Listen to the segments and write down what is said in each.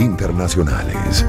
internacionales.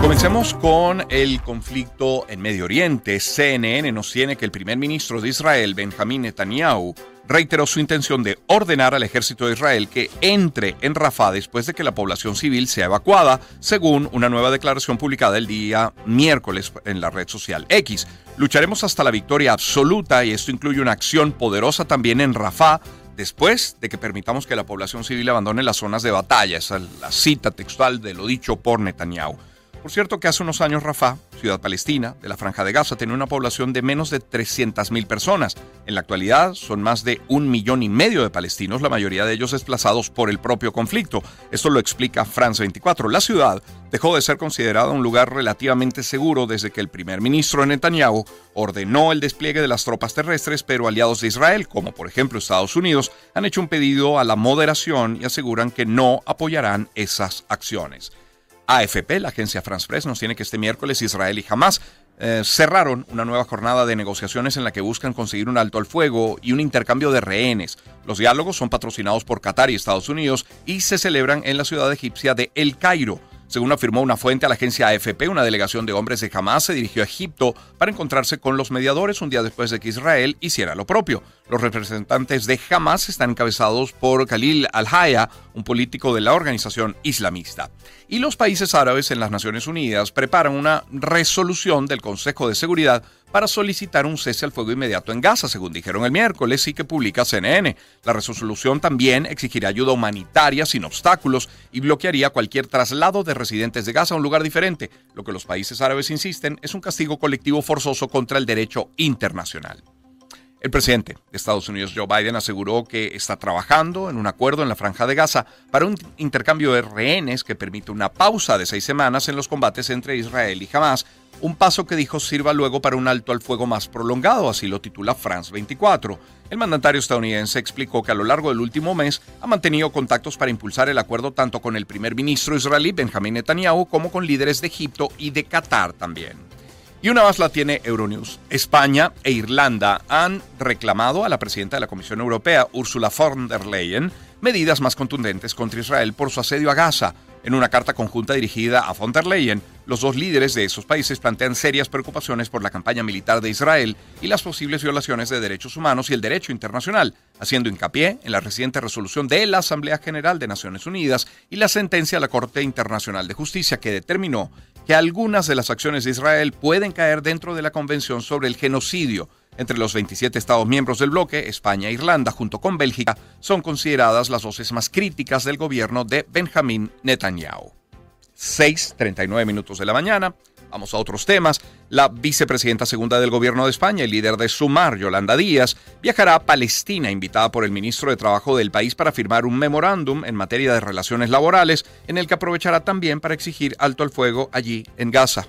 Comencemos con el conflicto en Medio Oriente. CNN nos tiene que el primer ministro de Israel, Benjamín Netanyahu, reiteró su intención de ordenar al ejército de Israel que entre en Rafah después de que la población civil sea evacuada, según una nueva declaración publicada el día miércoles en la red social X. Lucharemos hasta la victoria absoluta y esto incluye una acción poderosa también en Rafah después de que permitamos que la población civil abandone las zonas de batalla. Esa es la cita textual de lo dicho por Netanyahu. Por cierto que hace unos años Rafah, ciudad palestina de la Franja de Gaza, tenía una población de menos de 300.000 personas. En la actualidad son más de un millón y medio de palestinos, la mayoría de ellos desplazados por el propio conflicto. Esto lo explica France 24. La ciudad dejó de ser considerada un lugar relativamente seguro desde que el primer ministro Netanyahu ordenó el despliegue de las tropas terrestres, pero aliados de Israel, como por ejemplo Estados Unidos, han hecho un pedido a la moderación y aseguran que no apoyarán esas acciones. AFP, la agencia France Press, nos tiene que este miércoles Israel y Hamas eh, cerraron una nueva jornada de negociaciones en la que buscan conseguir un alto al fuego y un intercambio de rehenes. Los diálogos son patrocinados por Qatar y Estados Unidos y se celebran en la ciudad egipcia de El Cairo. Según afirmó una fuente a la agencia AFP, una delegación de hombres de Hamas se dirigió a Egipto para encontrarse con los mediadores un día después de que Israel hiciera lo propio. Los representantes de Hamas están encabezados por Khalil al-Haya, un político de la organización islamista. Y los países árabes en las Naciones Unidas preparan una resolución del Consejo de Seguridad para solicitar un cese al fuego inmediato en Gaza, según dijeron el miércoles y que publica CNN. La resolución también exigirá ayuda humanitaria sin obstáculos y bloquearía cualquier traslado de residentes de Gaza a un lugar diferente. Lo que los países árabes insisten es un castigo colectivo forzoso contra el derecho internacional. El presidente de Estados Unidos, Joe Biden, aseguró que está trabajando en un acuerdo en la franja de Gaza para un intercambio de rehenes que permite una pausa de seis semanas en los combates entre Israel y Hamas, un paso que dijo sirva luego para un alto al fuego más prolongado, así lo titula France 24. El mandatario estadounidense explicó que a lo largo del último mes ha mantenido contactos para impulsar el acuerdo tanto con el primer ministro israelí Benjamin Netanyahu como con líderes de Egipto y de Qatar también. Y una más la tiene Euronews. España e Irlanda han reclamado a la presidenta de la Comisión Europea, Ursula von der Leyen, medidas más contundentes contra Israel por su asedio a Gaza. En una carta conjunta dirigida a von der Leyen, los dos líderes de esos países plantean serias preocupaciones por la campaña militar de Israel y las posibles violaciones de derechos humanos y el derecho internacional, haciendo hincapié en la reciente resolución de la Asamblea General de Naciones Unidas y la sentencia de la Corte Internacional de Justicia que determinó que algunas de las acciones de Israel pueden caer dentro de la Convención sobre el Genocidio. Entre los 27 Estados miembros del bloque, España e Irlanda, junto con Bélgica, son consideradas las voces más críticas del gobierno de Benjamín Netanyahu. 6.39 minutos de la mañana. Vamos a otros temas. La vicepresidenta segunda del gobierno de España y líder de Sumar, Yolanda Díaz, viajará a Palestina, invitada por el ministro de Trabajo del país para firmar un memorándum en materia de relaciones laborales, en el que aprovechará también para exigir alto el fuego allí en Gaza.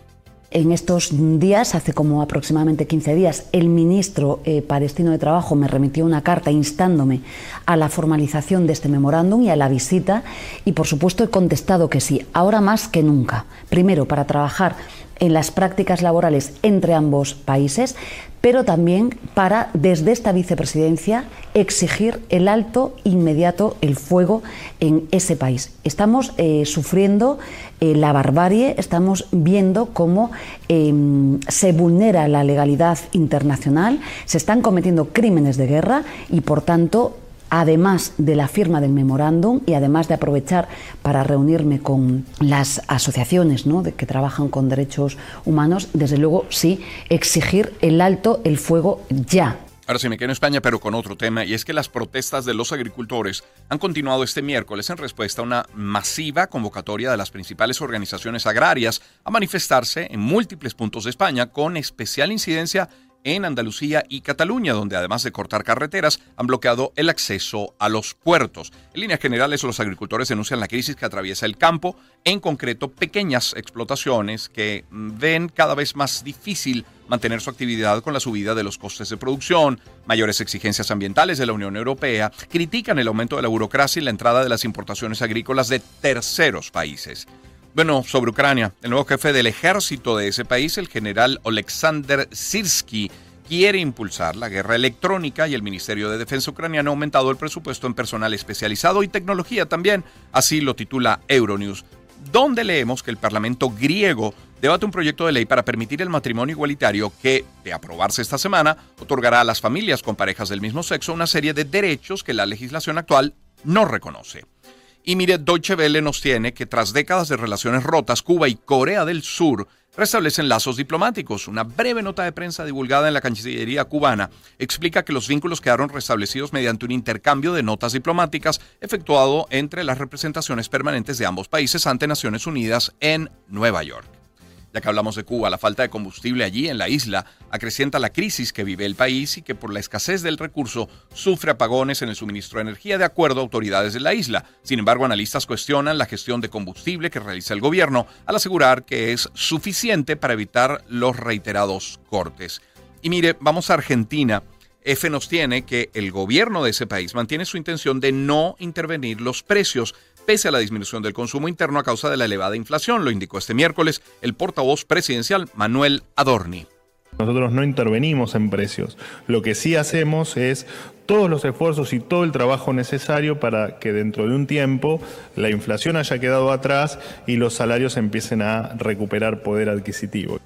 En estos días, hace como aproximadamente 15 días, el ministro eh, palestino de Trabajo me remitió una carta instándome a la formalización de este memorándum y a la visita y por supuesto he contestado que sí, ahora más que nunca. Primero, para trabajar en las prácticas laborales entre ambos países, pero también para, desde esta vicepresidencia, exigir el alto inmediato, el fuego en ese país. Estamos eh, sufriendo eh, la barbarie, estamos viendo cómo em, se vulnera la legalidad internacional, se están cometiendo crímenes de guerra y, por tanto, además de la firma del memorándum y además de aprovechar para reunirme con las asociaciones ¿no? que trabajan con derechos humanos, desde luego sí, exigir el alto el fuego ya. Ahora sí me quedo en España, pero con otro tema, y es que las protestas de los agricultores han continuado este miércoles en respuesta a una masiva convocatoria de las principales organizaciones agrarias a manifestarse en múltiples puntos de España, con especial incidencia en Andalucía y Cataluña, donde además de cortar carreteras, han bloqueado el acceso a los puertos. En líneas generales, los agricultores denuncian la crisis que atraviesa el campo, en concreto pequeñas explotaciones que ven cada vez más difícil mantener su actividad con la subida de los costes de producción, mayores exigencias ambientales de la Unión Europea, critican el aumento de la burocracia y la entrada de las importaciones agrícolas de terceros países. Bueno, sobre Ucrania, el nuevo jefe del ejército de ese país, el general Alexander Sirsky, quiere impulsar la guerra electrónica y el Ministerio de Defensa ucraniano ha aumentado el presupuesto en personal especializado y tecnología también, así lo titula Euronews, donde leemos que el Parlamento griego debate un proyecto de ley para permitir el matrimonio igualitario que, de aprobarse esta semana, otorgará a las familias con parejas del mismo sexo una serie de derechos que la legislación actual no reconoce. Y mire, Deutsche Welle nos tiene que tras décadas de relaciones rotas, Cuba y Corea del Sur restablecen lazos diplomáticos. Una breve nota de prensa divulgada en la Cancillería cubana explica que los vínculos quedaron restablecidos mediante un intercambio de notas diplomáticas efectuado entre las representaciones permanentes de ambos países ante Naciones Unidas en Nueva York. Ya que hablamos de Cuba, la falta de combustible allí en la isla acrecienta la crisis que vive el país y que por la escasez del recurso sufre apagones en el suministro de energía de acuerdo a autoridades de la isla. Sin embargo, analistas cuestionan la gestión de combustible que realiza el gobierno al asegurar que es suficiente para evitar los reiterados cortes. Y mire, vamos a Argentina. F nos tiene que el gobierno de ese país mantiene su intención de no intervenir los precios pese a la disminución del consumo interno a causa de la elevada inflación, lo indicó este miércoles el portavoz presidencial Manuel Adorni. Nosotros no intervenimos en precios. Lo que sí hacemos es todos los esfuerzos y todo el trabajo necesario para que dentro de un tiempo la inflación haya quedado atrás y los salarios empiecen a recuperar poder adquisitivo.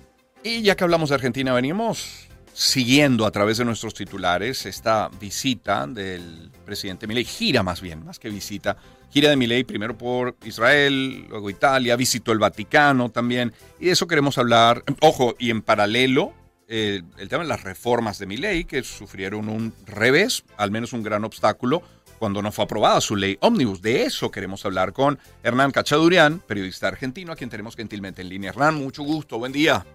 Y ya que hablamos de Argentina, venimos siguiendo a través de nuestros titulares esta visita del presidente Milei, gira más bien, más que visita, gira de Milei primero por Israel, luego Italia, visitó el Vaticano también, y de eso queremos hablar. Ojo, y en paralelo, eh, el tema de las reformas de Milei, que sufrieron un revés, al menos un gran obstáculo, cuando no fue aprobada su ley Omnibus. De eso queremos hablar con Hernán Cachadurian, periodista argentino, a quien tenemos gentilmente en línea. Hernán, mucho gusto, buen día.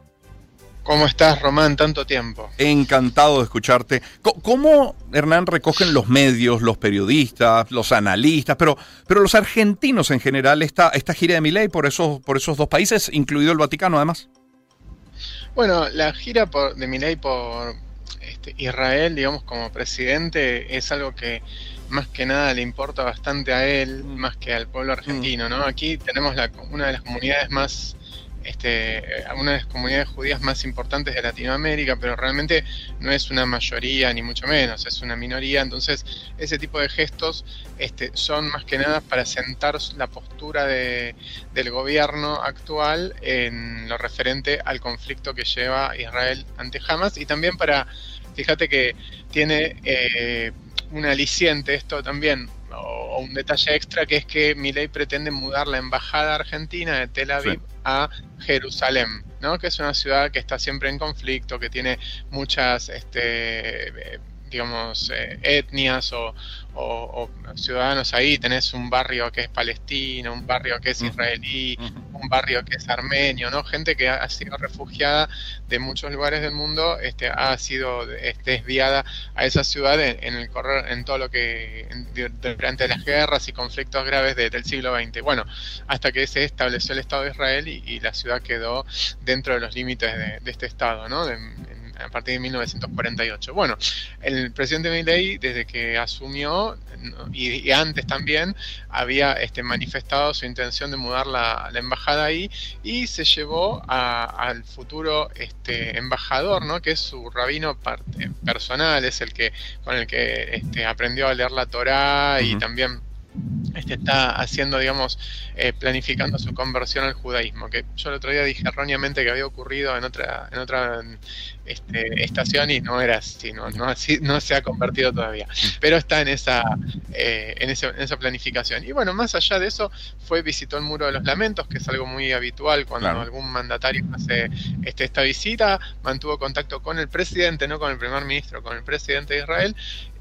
¿Cómo estás, Román? Tanto tiempo. Encantado de escucharte. ¿Cómo, Hernán, recogen los medios, los periodistas, los analistas, pero, pero los argentinos en general esta, esta gira de Milei por esos, por esos dos países, incluido el Vaticano, además? Bueno, la gira por, de Milei por este, Israel, digamos, como presidente, es algo que más que nada le importa bastante a él, mm. más que al pueblo argentino, ¿no? Aquí tenemos la, una de las comunidades más este, una de las comunidades judías más importantes de Latinoamérica, pero realmente no es una mayoría ni mucho menos, es una minoría, entonces ese tipo de gestos este, son más que nada para sentar la postura de, del gobierno actual en lo referente al conflicto que lleva Israel ante Hamas. Y también para, fíjate que tiene eh, un aliciente esto también, o, un detalle extra, que es que Milei pretende mudar la embajada argentina de Tel Aviv a Jerusalén, ¿no? que es una ciudad que está siempre en conflicto, que tiene muchas este, digamos, eh, etnias o, ciudadanos ahí. Tenés un barrio que es palestino, un barrio que es israelí, un barrio que es armenio, ¿no? Gente que ha sido refugiada de muchos lugares del mundo, este, ha sido este, desviada a esa ciudad en, el correr, en todo lo que, durante las guerras y conflictos graves del siglo XX. Bueno, hasta que se estableció el Estado de Israel y, la ciudad quedó dentro de los límites de, este Estado, ¿no? A partir de 1948. Bueno, el presidente Milley, desde que asumió, y, antes también, había este, manifestado su intención de mudar la, embajada ahí y se llevó al futuro este, embajador, ¿no? que es su rabino personal, es el que con el que este, aprendió a leer la Torá y también este, está haciendo, digamos, eh, planificando su conversión al judaísmo, que yo el otro día dije erróneamente que había ocurrido en otra, en otra este, estación y no era así, no, no, así, no se ha convertido todavía, pero está en esa, eh, en, esa planificación. Y bueno, más allá de eso, fue, visitó el Muro de los Lamentos, que es algo muy habitual cuando algún mandatario hace este, esta visita, mantuvo contacto con el presidente, no con el primer ministro, con el presidente de Israel,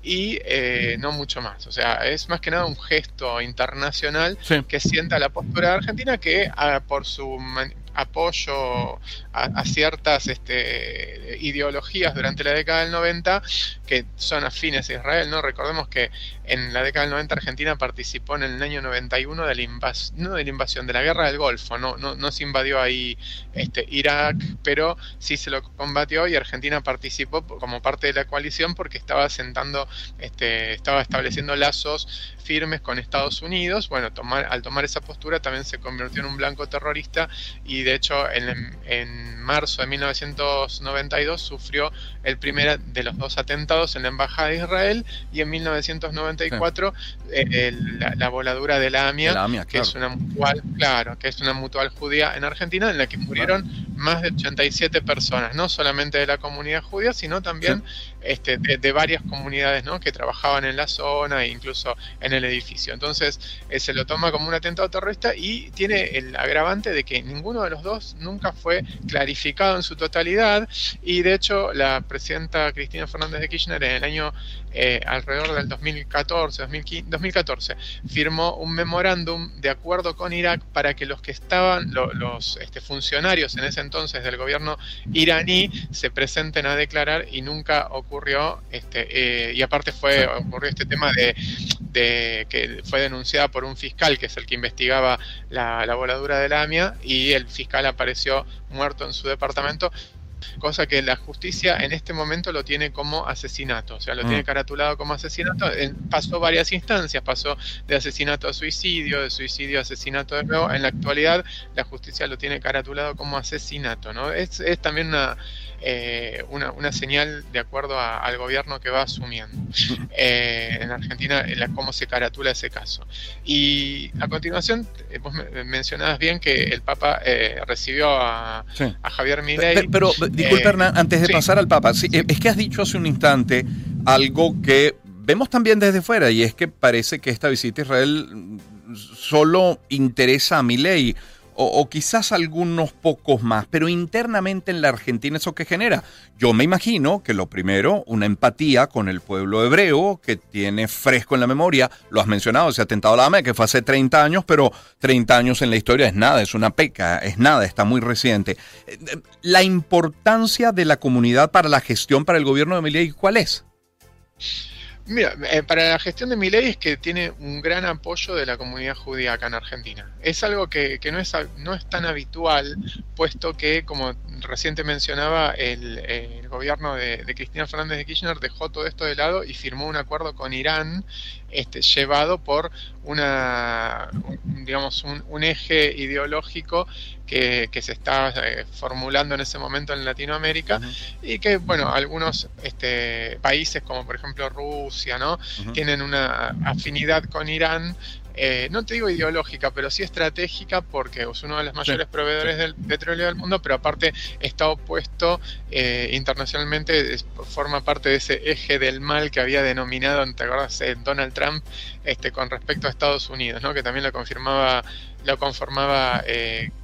y eh, no mucho más. O sea, es más que nada un gesto internacional que sienta la postura de Argentina que ah, por su apoyo a, ciertas este, ideologías durante la década del 90 que son afines a Israel. ¿no? Recordemos que en la década del 90 Argentina participó en el año 91 de la invasión, no de la invasión, de la guerra del Golfo. No, no, se invadió ahí este, Irak, pero sí se lo combatió y Argentina participó como parte de la coalición porque estaba sentando, este, estaba estableciendo lazos firmes con Estados Unidos. Bueno, tomar, al tomar esa postura también se convirtió en un blanco terrorista y de hecho en, en marzo de 1992 sufrió el primer de los dos atentados en la Embajada de Israel y en 1994 eh, la, voladura de la AMIA, que es una mutual, claro, que es una mutual judía en Argentina en la que murieron más de 87 personas, no solamente de la comunidad judía, sino también este, de, varias comunidades ¿no? que trabajaban en la zona e incluso en el edificio. Entonces eh, se lo toma como un atentado terrorista y tiene el agravante de que ninguno de los dos nunca fue clarificado en su totalidad y de hecho la presidenta Cristina Fernández de Kirchner en el año eh, alrededor del 2014, 2014, firmó un memorándum de acuerdo con Irak para que los que estaban, los este, funcionarios en ese entonces del gobierno iraní, se presenten a declarar y nunca ocurrió, este, eh, y aparte fue, ocurrió este tema de, que fue denunciada por un fiscal, que es el que investigaba la, la voladura de la AMIA, y el fiscal apareció muerto en su departamento cosa que la justicia en este momento lo tiene como asesinato, o sea, lo tiene mm. caratulado como asesinato. Pasó varias instancias, pasó de asesinato a suicidio, de suicidio a asesinato de nuevo. En la actualidad, la justicia lo tiene caratulado como asesinato, ¿no? Es, es también una eh, una, una, señal de acuerdo al gobierno que va asumiendo. Eh, en Argentina, cómo se caratula ese caso. Y a continuación, eh, vos mencionabas bien que el Papa recibió a, Javier Milei. Pero, disculpe, Hernán, antes de pasar al Papa, es que has dicho hace un instante algo que vemos también desde fuera, y es que parece que esta visita a Israel solo interesa a Milei o, quizás algunos pocos más, pero internamente en la Argentina eso que genera. Yo me imagino que lo primero, una empatía con el pueblo hebreo que tiene fresco en la memoria, lo has mencionado, ese atentado a la AME que fue hace 30 años, pero 30 años en la historia es nada, es una peca, es nada, está muy reciente. Eh, eh, la importancia de la comunidad para la gestión para el gobierno de Milei, ¿cuál es? Mira, eh, para la gestión de mi ley es que tiene un gran apoyo de la comunidad judía acá en Argentina. Es algo que, no, es, no es tan habitual, puesto que, como reciente mencionaba, el, gobierno de, de, Cristina Fernández de Kirchner dejó todo esto de lado y firmó un acuerdo con Irán este, llevado por una, digamos, un, eje ideológico que, se está eh, formulando en ese momento en Latinoamérica y que, bueno, algunos este, países como por ejemplo Rusia, ¿no? Tienen una afinidad con Irán eh, no te digo ideológica, pero sí estratégica porque es uno de los mayores proveedores del petróleo del mundo, pero aparte está opuesto eh, internacionalmente, forma parte de ese eje del mal que había denominado, ¿te acuerdas? Eh, Donald Trump este, con respecto a Estados Unidos, ¿no? que también lo confirmaba lo conformaba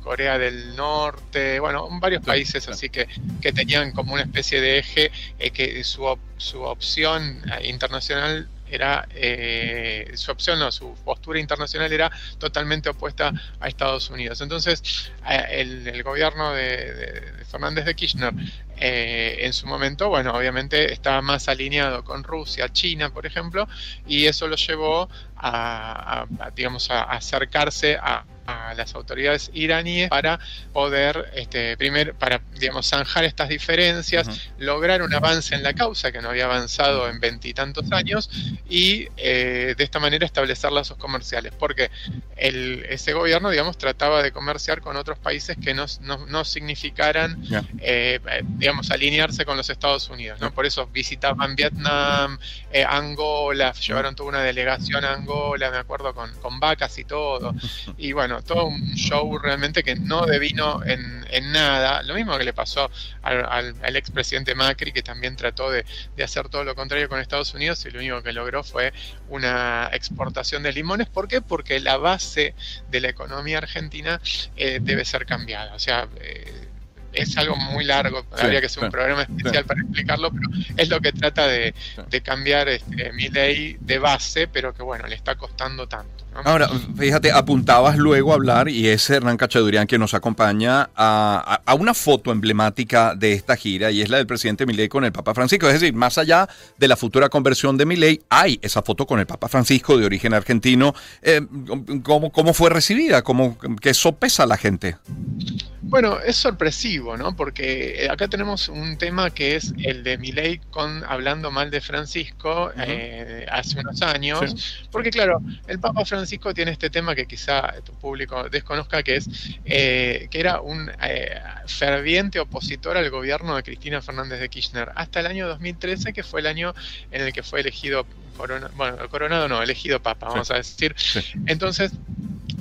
Corea del Norte, bueno, varios países así que, que tenían como una especie de eje que su, su opción internacional era eh, su opción, no, su postura internacional era totalmente opuesta a Estados Unidos. Entonces, el, gobierno de, Fernández de Kirchner eh, en su momento, bueno, obviamente estaba más alineado con Rusia, China, por ejemplo, y eso lo llevó a, digamos, a acercarse a a las autoridades iraníes para poder, este, primero, para, digamos, zanjar estas diferencias, lograr un avance en la causa que no había avanzado en veintitantos años y eh, de esta manera establecer lazos comerciales, porque el, ese gobierno, digamos, trataba de comerciar con otros países que no, no, significaran, eh, digamos, alinearse con los Estados Unidos, ¿no? Por eso visitaban Vietnam, eh, Angola, llevaron toda una delegación a Angola, me acuerdo, con, con vacas y todo, y bueno, todo un show realmente que no devino en, nada. Lo mismo que le pasó al, al, expresidente Macri, que también trató de, hacer todo lo contrario con Estados Unidos y lo único que logró fue una exportación de limones. ¿Por qué? Porque la base de la economía argentina eh, debe ser cambiada. O sea, eh, es algo muy largo, habría que hacer un programa especial para explicarlo, pero es lo que trata de, cambiar este, mi ley de base, pero que bueno, le está costando tanto. Ahora, fíjate, apuntabas luego a hablar, y es Hernán Cachadurian quien nos acompaña, a, una foto emblemática de esta gira, y es la del presidente Milei con el Papa Francisco. Es decir, más allá de la futura conversión de Milei, hay esa foto con el Papa Francisco de origen argentino. Eh, ¿cómo, fue recibida? ¿Cómo, ¿Qué sopesa la gente? Bueno, es sorpresivo, ¿no? Porque eh, acá tenemos un tema que es el de Milei con hablando mal de Francisco eh, hace unos años. Porque claro, el Papa Francisco tiene este tema que quizá tu público desconozca, que es eh, que era un ferviente opositor al gobierno de Cristina Fernández de Kirchner hasta el año 2013, que fue el año en el que fue elegido bueno, coronado no, elegido papa, vamos a decir. Entonces,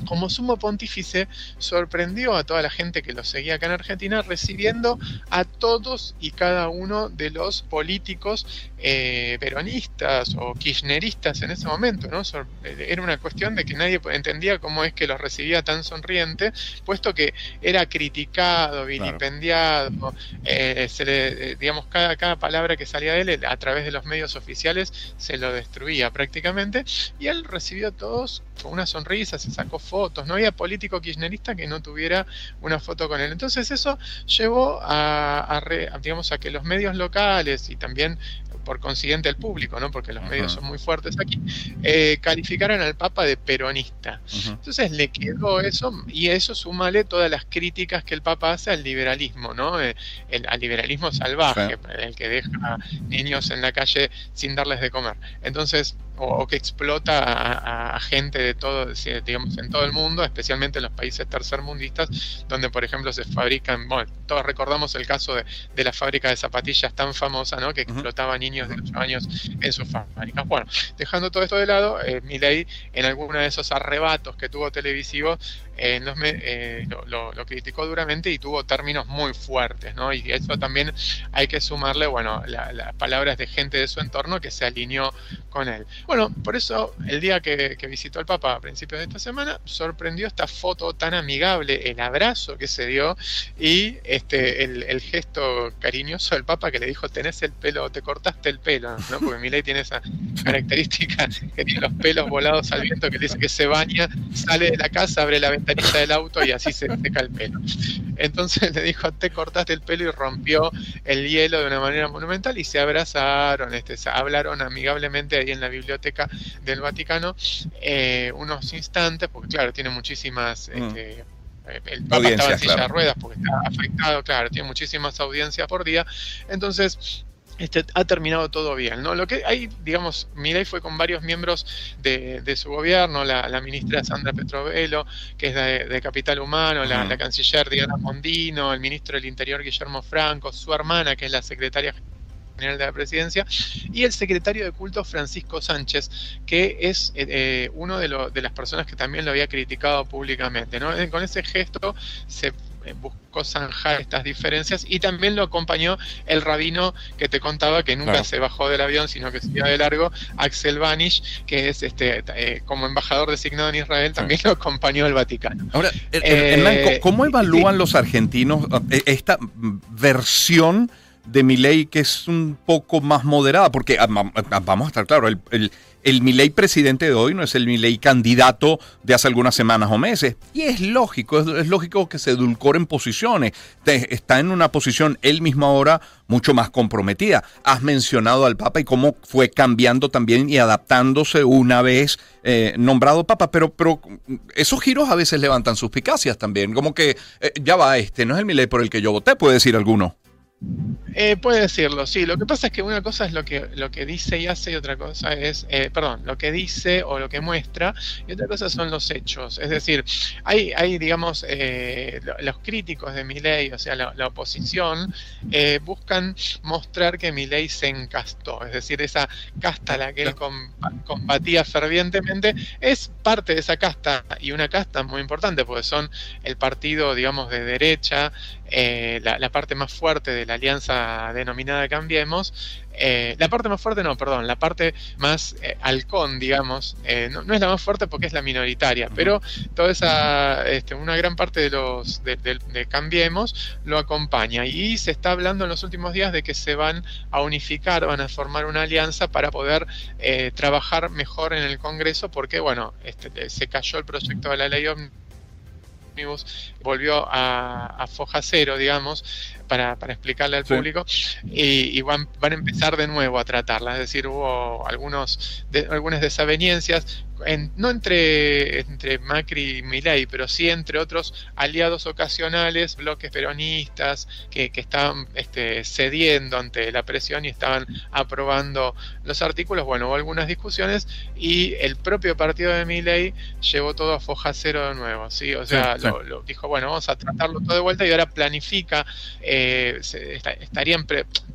como sumo pontífice, sorprendió a toda la gente que lo seguía acá en Argentina, recibiendo a todos y cada uno de los políticos eh, peronistas o kirchneristas en ese momento. ¿no? Era una cuestión de que nadie entendía cómo es que los recibía tan sonriente, puesto que era criticado, vilipendiado, eh, se le, eh, digamos, cada, cada palabra que salía de él a través de los medios oficiales se lo destruía prácticamente, y él recibió a todos con una sonrisa, se sacó fotos, no había político kirchnerista que no tuviera una foto con él. Entonces eso llevó a, digamos, a que los medios locales y también por consiguiente el público, ¿no? porque los medios son muy fuertes aquí, eh, calificaran al Papa de peronista. Entonces le quedó eso, y eso súmale todas las críticas que el Papa hace al liberalismo, ¿no? Eh, el, al liberalismo salvaje, el que deja niños en la calle sin darles de comer. Entonces, o, que explota a, gente de todo, digamos, en todo el mundo, especialmente en los países tercermundistas, donde por ejemplo se fabrican, bueno, todos recordamos el caso de, de la fábrica de zapatillas tan famosa, ¿no? Que explotaba niños de 8 años en sus fábricas. Bueno, dejando todo esto de lado, eh, Milei en alguno de esos arrebatos que tuvo televisivos, eh, eh, lo, criticó duramente y tuvo términos muy fuertes, ¿no? Y eso también hay que sumarle, bueno, las palabras de gente de su entorno que se alineó con él. Bueno, por eso el día que, visitó al Papa a principios de esta semana, sorprendió esta foto tan amigable, el abrazo que se dio y este el, gesto cariñoso del Papa que le dijo, tenés el pelo, te cortaste el pelo, ¿no? Porque Milei tiene esa característica que tiene los pelos volados al viento, que dice que se baña, sale de la casa, abre la ventana del auto y así se seca el pelo. Entonces le dijo, te cortaste el pelo y rompió el hielo de una manera monumental y se abrazaron, este, hablaron amigablemente ahí en la biblioteca del Vaticano eh, unos instantes, porque claro, tiene muchísimas... Mm. Este, el Papa estaba en silla de ruedas porque está afectado, claro, tiene muchísimas audiencias por día. Entonces, este, ha terminado todo bien. ¿no? Lo que hay, digamos, Milei fue con varios miembros de, su gobierno, la, ministra Sandra Petrovelo, que es de, Capital Humano, la, canciller Diana Mondino, el ministro del Interior Guillermo Franco, su hermana, que es la secretaria general de la presidencia, y el secretario de culto Francisco Sánchez, que es eh, eh, uno de, de, las personas que también lo había criticado públicamente. ¿no? Con ese gesto se eh, buscó zanjar estas diferencias y también lo acompañó el rabino que te contaba que nunca se bajó del avión sino que se iba de largo, Axel Banish, que es este eh, como embajador designado en Israel, también lo acompañó el Vaticano. Ahora, eh, ¿cómo evalúan los argentinos esta versión de mi ley que es un poco más moderada? Porque ah, ah, vamos a estar claros, el el Milei presidente de hoy no es el Milei candidato de hace algunas semanas o meses. Y es lógico, es, lógico que se edulcoren posiciones. está en una posición él mismo ahora mucho más comprometida. Has mencionado al Papa y cómo fue cambiando también y adaptándose una vez eh, nombrado Papa, pero, pero esos giros a veces levantan suspicacias también. Como que eh, ya va, este no es el Milei por el que yo voté, puede decir alguno. Eh, puede decirlo, sí. Lo que pasa es que una cosa es lo que, lo que dice y hace y otra cosa es, eh, perdón, lo que dice o lo que muestra y otra cosa son los hechos. Es decir, hay, hay digamos, eh, los críticos de ley o sea, la, oposición, buscan mostrar que ley se encastó. Es decir, esa casta a la que él combatía fervientemente es parte de esa casta y una casta muy importante porque son el partido, digamos, de derecha, la, la parte más fuerte de la alianza denominada Cambiemos, eh, la parte más fuerte, no, perdón, la parte más eh, halcón, digamos, eh, no, es la más fuerte porque es la minoritaria, pero toda esa, este, una gran parte de los de, Cambiemos lo acompaña. Y se está hablando en los últimos días de que se van a unificar, van a formar una alianza para poder trabajar mejor en el Congreso porque, bueno, este, se cayó el proyecto de la ley ómnibus volvió a, foja cero, digamos, para, explicarle al público, y, van, van, a empezar de nuevo a tratarla. Es decir, hubo algunos algunas desavenencias no entre, entre Macri y Milei, pero sí entre otros aliados ocasionales, bloques peronistas que, que estaban este, cediendo ante la presión y estaban aprobando los artículos. Bueno, hubo algunas discusiones y el propio partido de Milei llevó todo a foja cero de nuevo, ¿sí? O sea, Lo, dijo, bueno, vamos a tratarlo todo de vuelta y ahora planifica, eh, estarían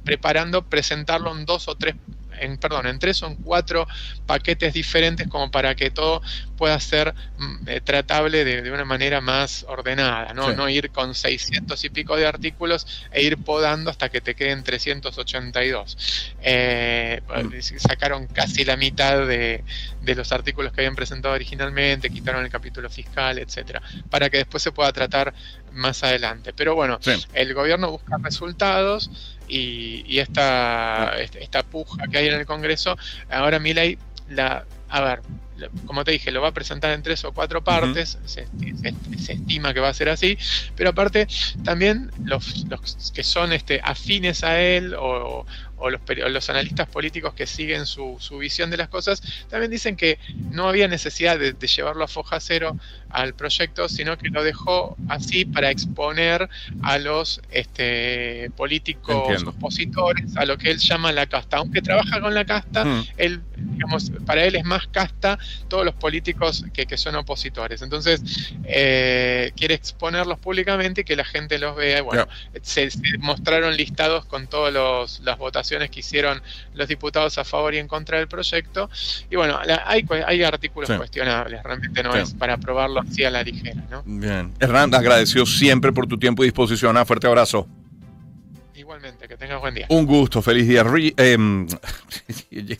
preparando presentarlo en dos o tres en, perdón, en tres son cuatro paquetes diferentes como para que todo pueda ser mm, eh, tratable de, una manera más ordenada, ¿no? no ir con 600 y pico de artículos e ir podando hasta que te queden 382. Eh, mm. Sacaron casi la mitad de, los artículos que habían presentado originalmente, quitaron el capítulo fiscal, etcétera, para que después se pueda tratar más adelante. Pero bueno, el gobierno busca resultados y, esta, esta puja que hay en el Congreso, ahora Milei la, a ver, como te dije, lo va a presentar en tres o cuatro partes, se, estima que va a ser así, pero aparte también los, los que son este, afines a él o, o los, los analistas políticos que siguen su, su, visión de las cosas, también dicen que no había necesidad de, llevarlo a foja cero al proyecto, sino que lo dejó así para exponer a los este, políticos opositores, a lo que él llama la casta. Aunque trabaja con la casta, mm. él, digamos, para él es más casta todos los políticos que, que son opositores. Entonces, eh, quiere exponerlos públicamente y que la gente los vea. Bueno, se, se, mostraron listados con todas las votaciones que hicieron los diputados a favor y en contra del proyecto. Y bueno, hay, hay artículos cuestionables, realmente no es para aprobarlo así a la ligera. ¿no? Bien. Hernán, agradecido siempre por tu tiempo y disposición. Un fuerte abrazo. Que tengas buen día. Un gusto, feliz día. Eh,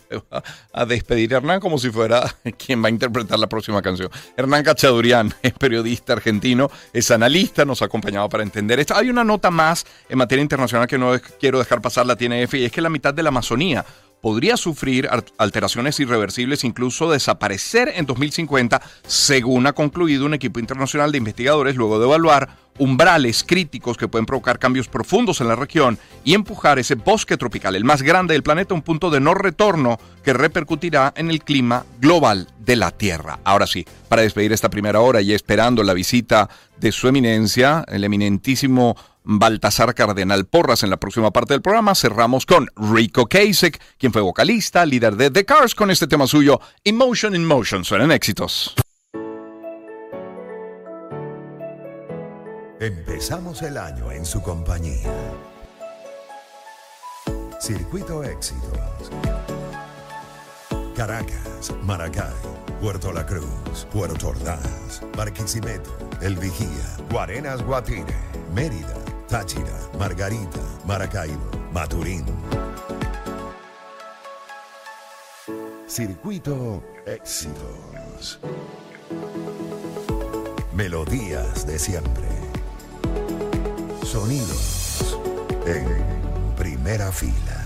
a despedir a Hernán como si fuera quien va a interpretar la próxima canción. Hernán Cachadurian es periodista argentino, es analista, nos ha acompañado para entender esto. Hay una nota más en materia internacional que no quiero dejar pasar, la tiene y es que la mitad de la Amazonía podría sufrir alteraciones irreversibles, incluso desaparecer en 2050, según ha concluido un equipo internacional de investigadores luego de evaluar umbrales críticos que pueden provocar cambios profundos en la región y empujar ese bosque tropical, el más grande del planeta, a un punto de no retorno que repercutirá en el clima global de la Tierra. Ahora sí, para despedir esta primera hora y esperando la visita de su eminencia, el eminentísimo Baltasar Cardenal Porras en la próxima parte del programa. Cerramos con Rico Kasich, quien fue vocalista, líder de The Cars, con este tema suyo, Emotion in Motion. Suenan éxitos. Empezamos el año en su compañía. Circuito Éxitos. Caracas, Maracay, Puerto La Cruz, Puerto Ordaz, Barquisimeto, El Vigía, Guarenas Guatire, Mérida. Táchira, Margarita, Maracaibo, Maturín. Circuito Éxitos. Melodías de siempre. Sonidos en primera fila.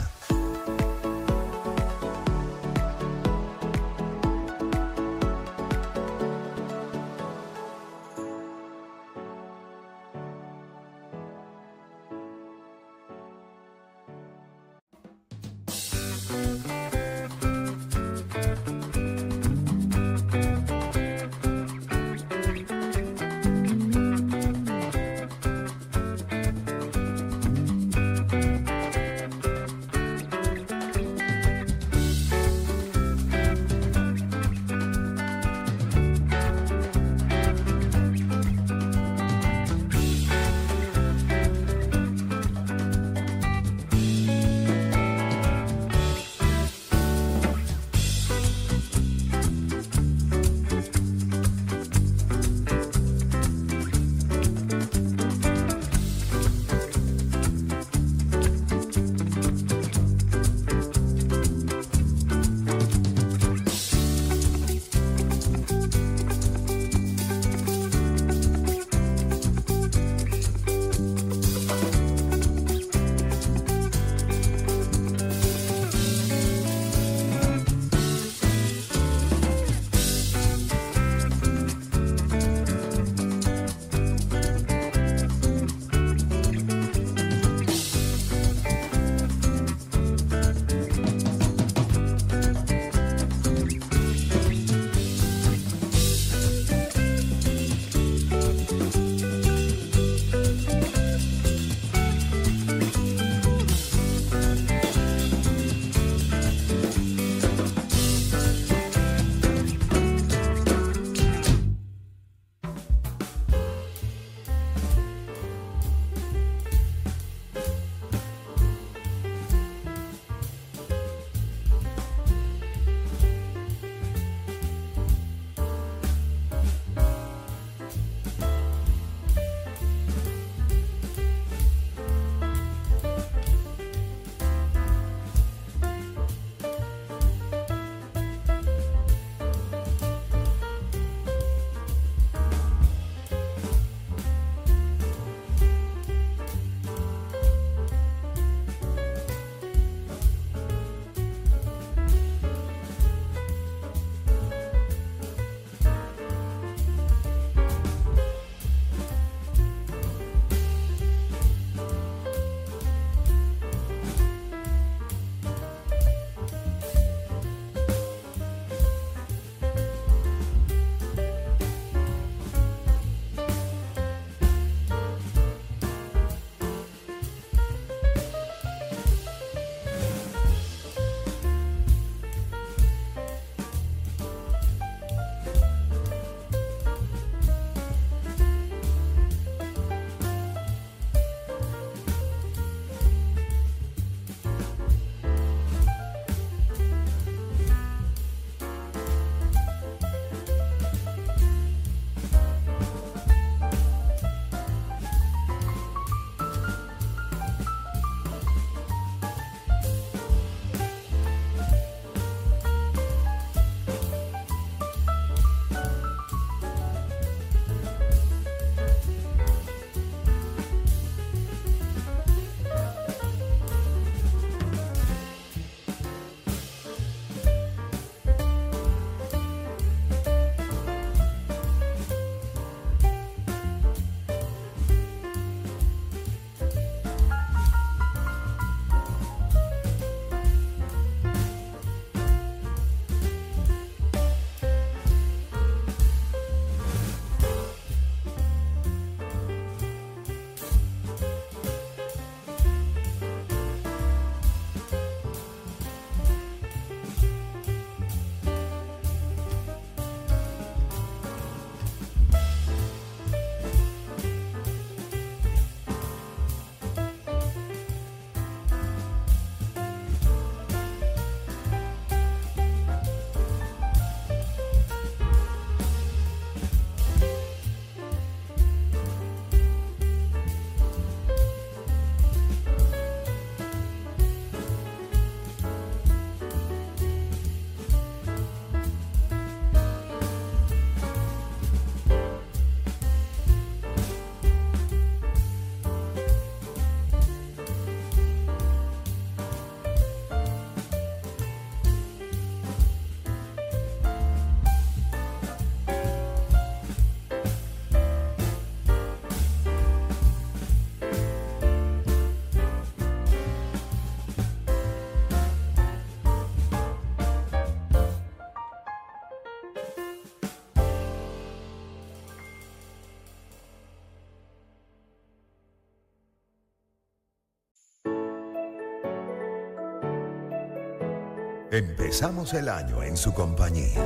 Empezamos el año en su compañía.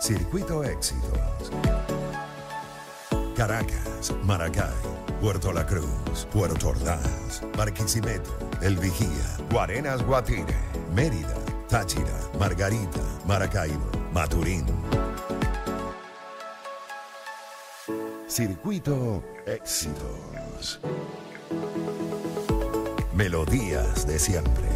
Circuito Éxitos. Caracas, Maracay, Puerto La Cruz, Puerto Ordaz, Barquisimeto, El Vigía, Guarenas Guatire, Mérida, Táchira, Margarita, Maracaibo, Maturín. Circuito Éxitos. Melodías de siempre.